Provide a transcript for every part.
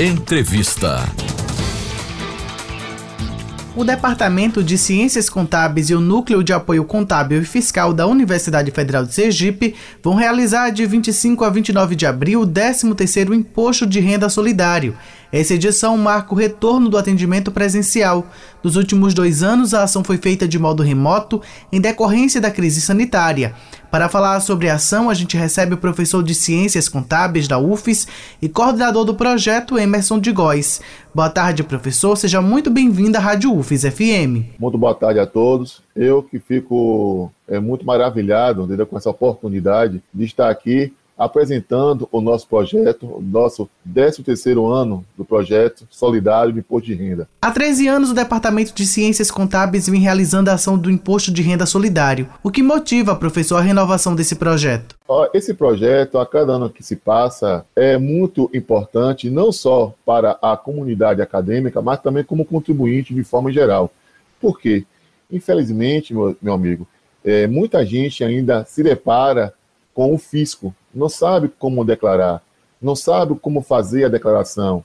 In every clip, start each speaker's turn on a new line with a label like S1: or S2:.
S1: Entrevista.
S2: O Departamento de Ciências Contábeis e o Núcleo de Apoio Contábil e Fiscal da Universidade Federal de Sergipe vão realizar de 25 a 29 de abril o 13º Imposto de Renda Solidário. Essa edição marca o retorno do atendimento presencial. Nos últimos dois anos, a ação foi feita de modo remoto em decorrência da crise sanitária. Para falar sobre a ação, a gente recebe o professor de Ciências Contábeis da UFES e coordenador do projeto, Emerson de Góes. Boa tarde, professor. Seja muito bem-vindo à Rádio UFES FM.
S3: Muito boa tarde a todos. Eu que fico é, muito maravilhado entendeu, com essa oportunidade de estar aqui apresentando o nosso projeto, o nosso 13º ano do projeto Solidário de Imposto de Renda.
S2: Há 13 anos, o Departamento de Ciências Contábeis vem realizando a ação do Imposto de Renda Solidário. O que motiva, professor, a renovação desse projeto?
S3: Esse projeto, a cada ano que se passa, é muito importante, não só para a comunidade acadêmica, mas também como contribuinte de forma geral. Por quê? Infelizmente, meu, meu amigo, é, muita gente ainda se depara com o fisco, não sabe como declarar, não sabe como fazer a declaração.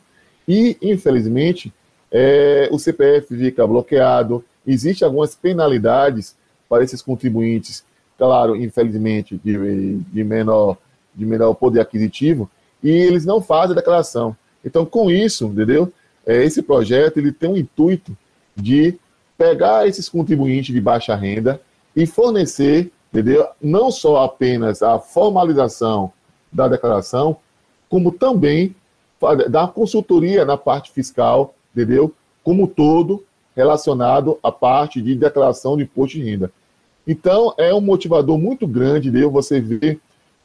S3: E, infelizmente, é, o CPF fica bloqueado, existem algumas penalidades para esses contribuintes, claro, infelizmente, de, de, menor, de menor poder aquisitivo, e eles não fazem a declaração. Então, com isso, entendeu? É, esse projeto ele tem o intuito de pegar esses contribuintes de baixa renda e fornecer entendeu? Não só apenas a formalização da declaração, como também dar consultoria na parte fiscal, entendeu? Como todo relacionado à parte de declaração de imposto de renda. Então, é um motivador muito grande, entendeu? Você ver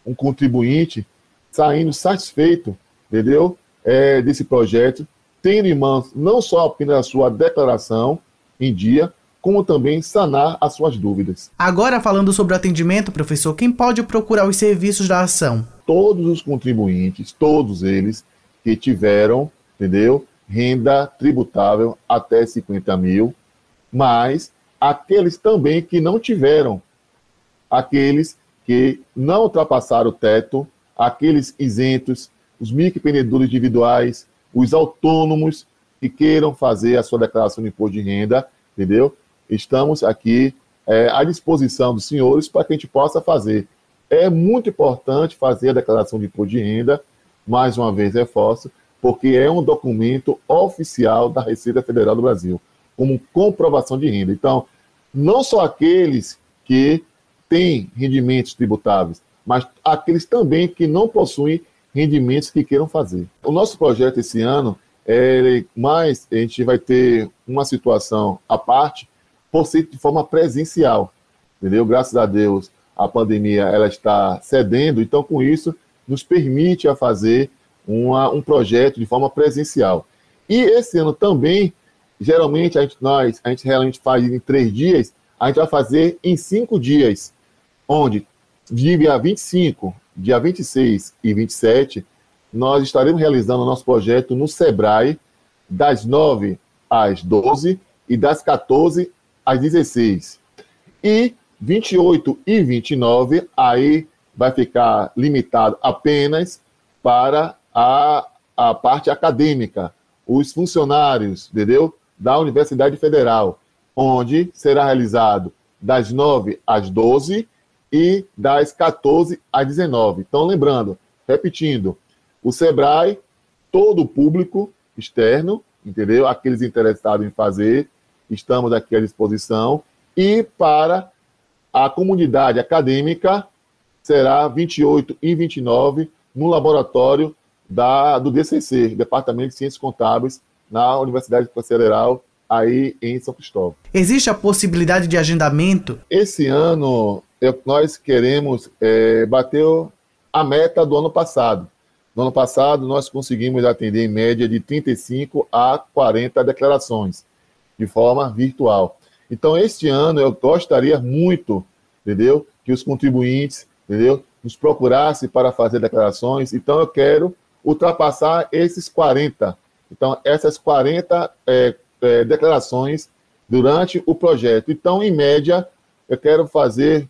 S3: um contribuinte saindo satisfeito, entendeu? É, desse projeto, tendo em mãos não só apenas a sua declaração em dia, como também sanar as suas dúvidas.
S2: Agora, falando sobre o atendimento, professor, quem pode procurar os serviços da ação?
S3: Todos os contribuintes, todos eles que tiveram, entendeu? Renda tributável até 50 mil, mas aqueles também que não tiveram, aqueles que não ultrapassaram o teto, aqueles isentos, os microempreendedores individuais, os autônomos que queiram fazer a sua declaração de imposto de renda, entendeu? Estamos aqui é, à disposição dos senhores para que a gente possa fazer. É muito importante fazer a declaração de imposto de renda, mais uma vez reforço, porque é um documento oficial da Receita Federal do Brasil, como comprovação de renda. Então, não só aqueles que têm rendimentos tributáveis, mas aqueles também que não possuem rendimentos que queiram fazer. O nosso projeto esse ano é mais, a gente vai ter uma situação à parte, por ser de forma presencial, entendeu? Graças a Deus, a pandemia ela está cedendo, então com isso nos permite a fazer uma, um projeto de forma presencial. E esse ano também, geralmente a gente, nós, a gente realmente faz em três dias, a gente vai fazer em cinco dias, onde dia 25, dia 26 e 27, nós estaremos realizando o nosso projeto no Sebrae, das 9 às 12 e das 14 às 16. E 28 e 29, aí vai ficar limitado apenas para a, a parte acadêmica, os funcionários, entendeu? Da Universidade Federal, onde será realizado das 9 às 12 e das 14 às 19. Então, lembrando, repetindo, o SEBRAE, todo o público externo, entendeu? Aqueles interessados em fazer, estamos aqui à disposição. E para a comunidade acadêmica, será 28 e 29 no laboratório da, do DCC, Departamento de Ciências Contábeis, na Universidade Federal, aí em São Cristóvão.
S2: Existe a possibilidade de agendamento?
S3: Esse ano, eu, nós queremos é, bater a meta do ano passado. No ano passado, nós conseguimos atender em média de 35 a 40 declarações de forma virtual. Então, este ano eu gostaria muito, entendeu? Que os contribuintes, entendeu? Nos procurassem para fazer declarações. Então, eu quero ultrapassar esses 40. Então, essas 40 é, é, declarações durante o projeto. Então, em média, eu quero fazer,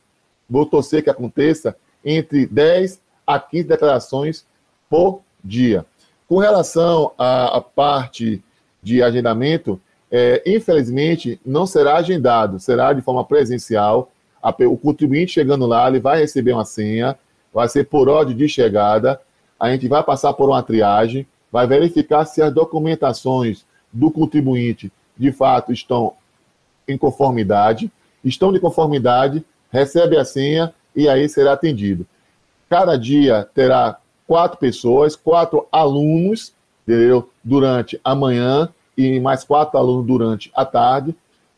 S3: vou torcer que aconteça, entre 10 a 15 declarações por dia. Com relação à, à parte de agendamento, é, infelizmente não será agendado, será de forma presencial. A, o contribuinte chegando lá, ele vai receber uma senha, vai ser por ordem de chegada, a gente vai passar por uma triagem, vai verificar se as documentações do contribuinte de fato estão em conformidade, estão de conformidade, recebe a senha e aí será atendido. Cada dia terá quatro pessoas, quatro alunos, entendeu? Durante a manhã e mais quatro alunos durante a tarde,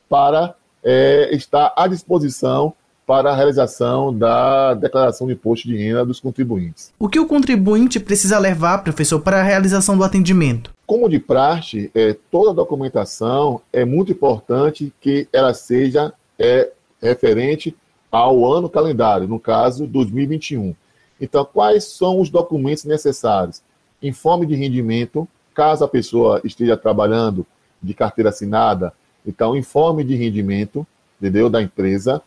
S3: para é, estar à disposição para a realização da declaração de imposto de renda dos contribuintes.
S2: O que o contribuinte precisa levar, professor, para a realização do atendimento?
S3: Como de praxe, é, toda a documentação é muito importante que ela seja é, referente ao ano calendário, no caso 2021. Então, quais são os documentos necessários? Informe de rendimento, caso a pessoa esteja trabalhando de carteira assinada, então informe de rendimento, entendeu, da empresa,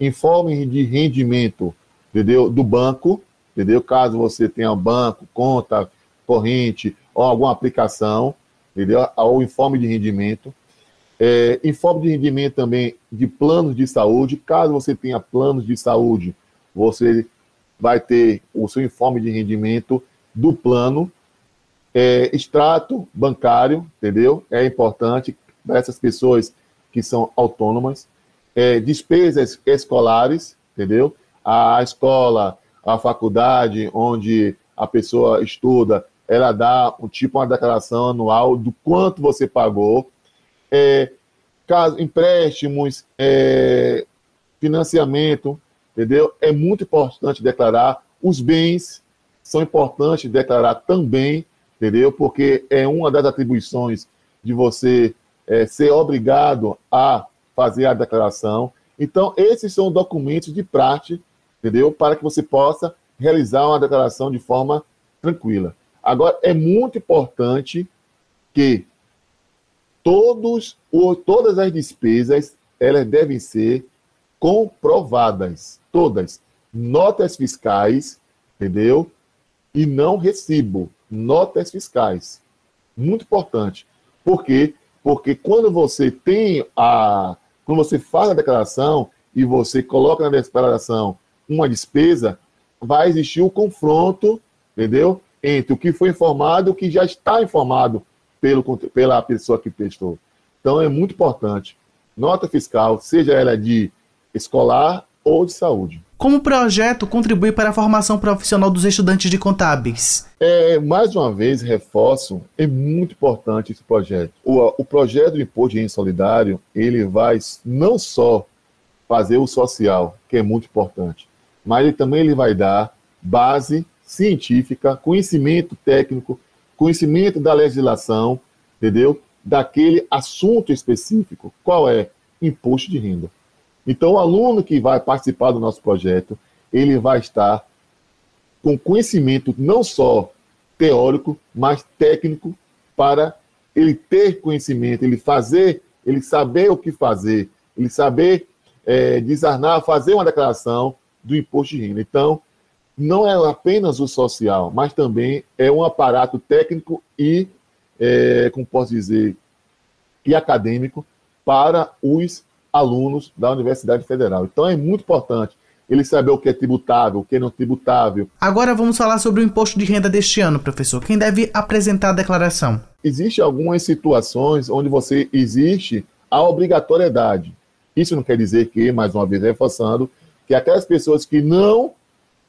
S3: informe de rendimento, entendeu, do banco, entendeu, caso você tenha banco, conta corrente ou alguma aplicação, entendeu, ou informe de rendimento, é, informe de rendimento também de planos de saúde, caso você tenha planos de saúde, você vai ter o seu informe de rendimento do plano, é, extrato bancário, entendeu? É importante para essas pessoas que são autônomas. É, despesas escolares, entendeu? A escola, a faculdade onde a pessoa estuda, ela dá um tipo uma declaração anual do quanto você pagou. É, caso empréstimos, é, financiamento, entendeu? É muito importante declarar. Os bens são importantes declarar também, entendeu? Porque é uma das atribuições de você é, ser obrigado a fazer a declaração. Então, esses são documentos de prática, entendeu? Para que você possa realizar uma declaração de forma tranquila. Agora, é muito importante que todos, todas as despesas elas devem ser comprovadas todas notas fiscais, entendeu? E não recibo, notas fiscais. Muito importante. Por quê? Porque quando você tem a. Quando você faz a declaração e você coloca na declaração uma despesa, vai existir o confronto, entendeu? Entre o que foi informado e o que já está informado pelo, pela pessoa que prestou. Então é muito importante. Nota fiscal, seja ela de escolar ou de saúde.
S2: Como o projeto contribui para a formação profissional dos estudantes de contábeis?
S3: É, mais uma vez, reforço, é muito importante esse projeto. O, o projeto Imposto de Renda Solidário, ele vai não só fazer o social, que é muito importante, mas ele também ele vai dar base científica, conhecimento técnico, conhecimento da legislação, entendeu? Daquele assunto específico. Qual é? Imposto de renda. Então, o aluno que vai participar do nosso projeto, ele vai estar com conhecimento não só teórico, mas técnico para ele ter conhecimento, ele fazer, ele saber o que fazer, ele saber é, desarnar, fazer uma declaração do imposto de renda. Então, não é apenas o social, mas também é um aparato técnico e, é, como posso dizer, e acadêmico para os alunos da Universidade Federal. Então é muito importante ele saber o que é tributável, o que não é tributável.
S2: Agora vamos falar sobre o imposto de renda deste ano, professor. Quem deve apresentar a declaração?
S3: Existem algumas situações onde você existe a obrigatoriedade. Isso não quer dizer que, mais uma vez reforçando, que aquelas pessoas que não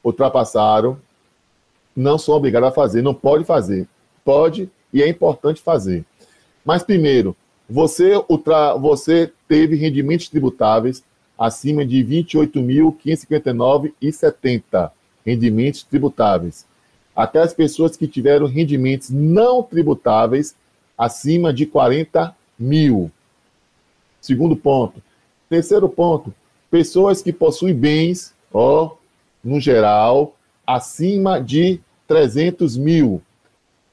S3: ultrapassaram não são obrigadas a fazer, não pode fazer. Pode e é importante fazer. Mas primeiro, você, ultra, você teve rendimentos tributáveis acima de R$ 28.559,70 rendimentos tributáveis. Até as pessoas que tiveram rendimentos não tributáveis acima de 40 mil. Segundo ponto. Terceiro ponto, pessoas que possuem bens, ó, no geral, acima de 300 mil.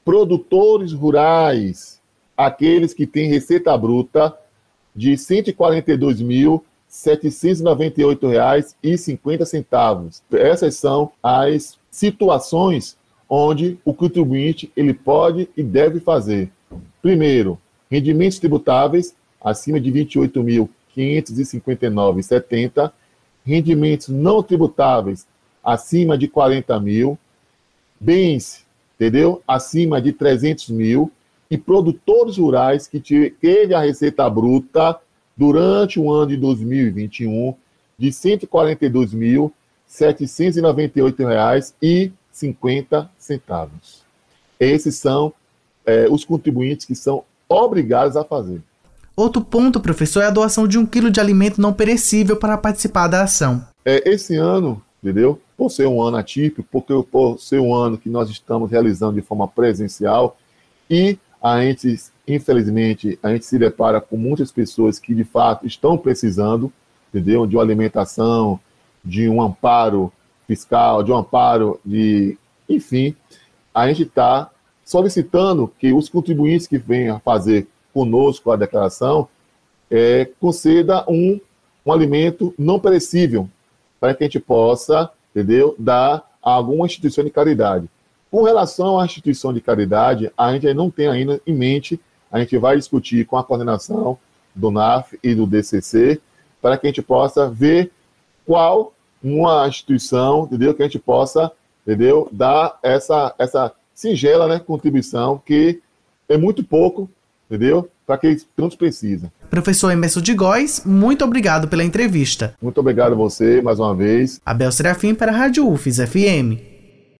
S3: Produtores rurais, aqueles que têm receita bruta de R$ 142.798,50. Essas são as situações onde o contribuinte ele pode e deve fazer. Primeiro, rendimentos tributáveis acima de 28.559,70, rendimentos não tributáveis acima de 40 mil, bens, entendeu? Acima de 300 mil e produtores rurais que teve a receita bruta durante o ano de 2021 de R$ 142.798,50. Esses são é, os contribuintes que são obrigados a fazer.
S2: Outro ponto, professor, é a doação de um quilo de alimento não perecível para participar da ação.
S3: É, esse ano, entendeu? Por ser um ano atípico, porque por ser um ano que nós estamos realizando de forma presencial e a gente, infelizmente, a gente se depara com muitas pessoas que de fato estão precisando, entendeu? De uma alimentação, de um amparo fiscal, de um amparo de, enfim, a gente está solicitando que os contribuintes que venham fazer conosco a declaração é, conceda um, um alimento não perecível para que a gente possa, entendeu, dar a alguma instituição de caridade. Com relação à instituição de caridade, a gente não tem ainda em mente, a gente vai discutir com a coordenação do NAF e do DCC para que a gente possa ver qual uma instituição, entendeu, que a gente possa, entendeu, dar essa essa singela, né, contribuição que é muito pouco entendeu? Para que eles tantos precisam.
S2: Professor Emerson de Góes, muito obrigado pela entrevista.
S3: Muito obrigado a você mais uma vez.
S2: Abel Serafim para a Rádio UFES FM.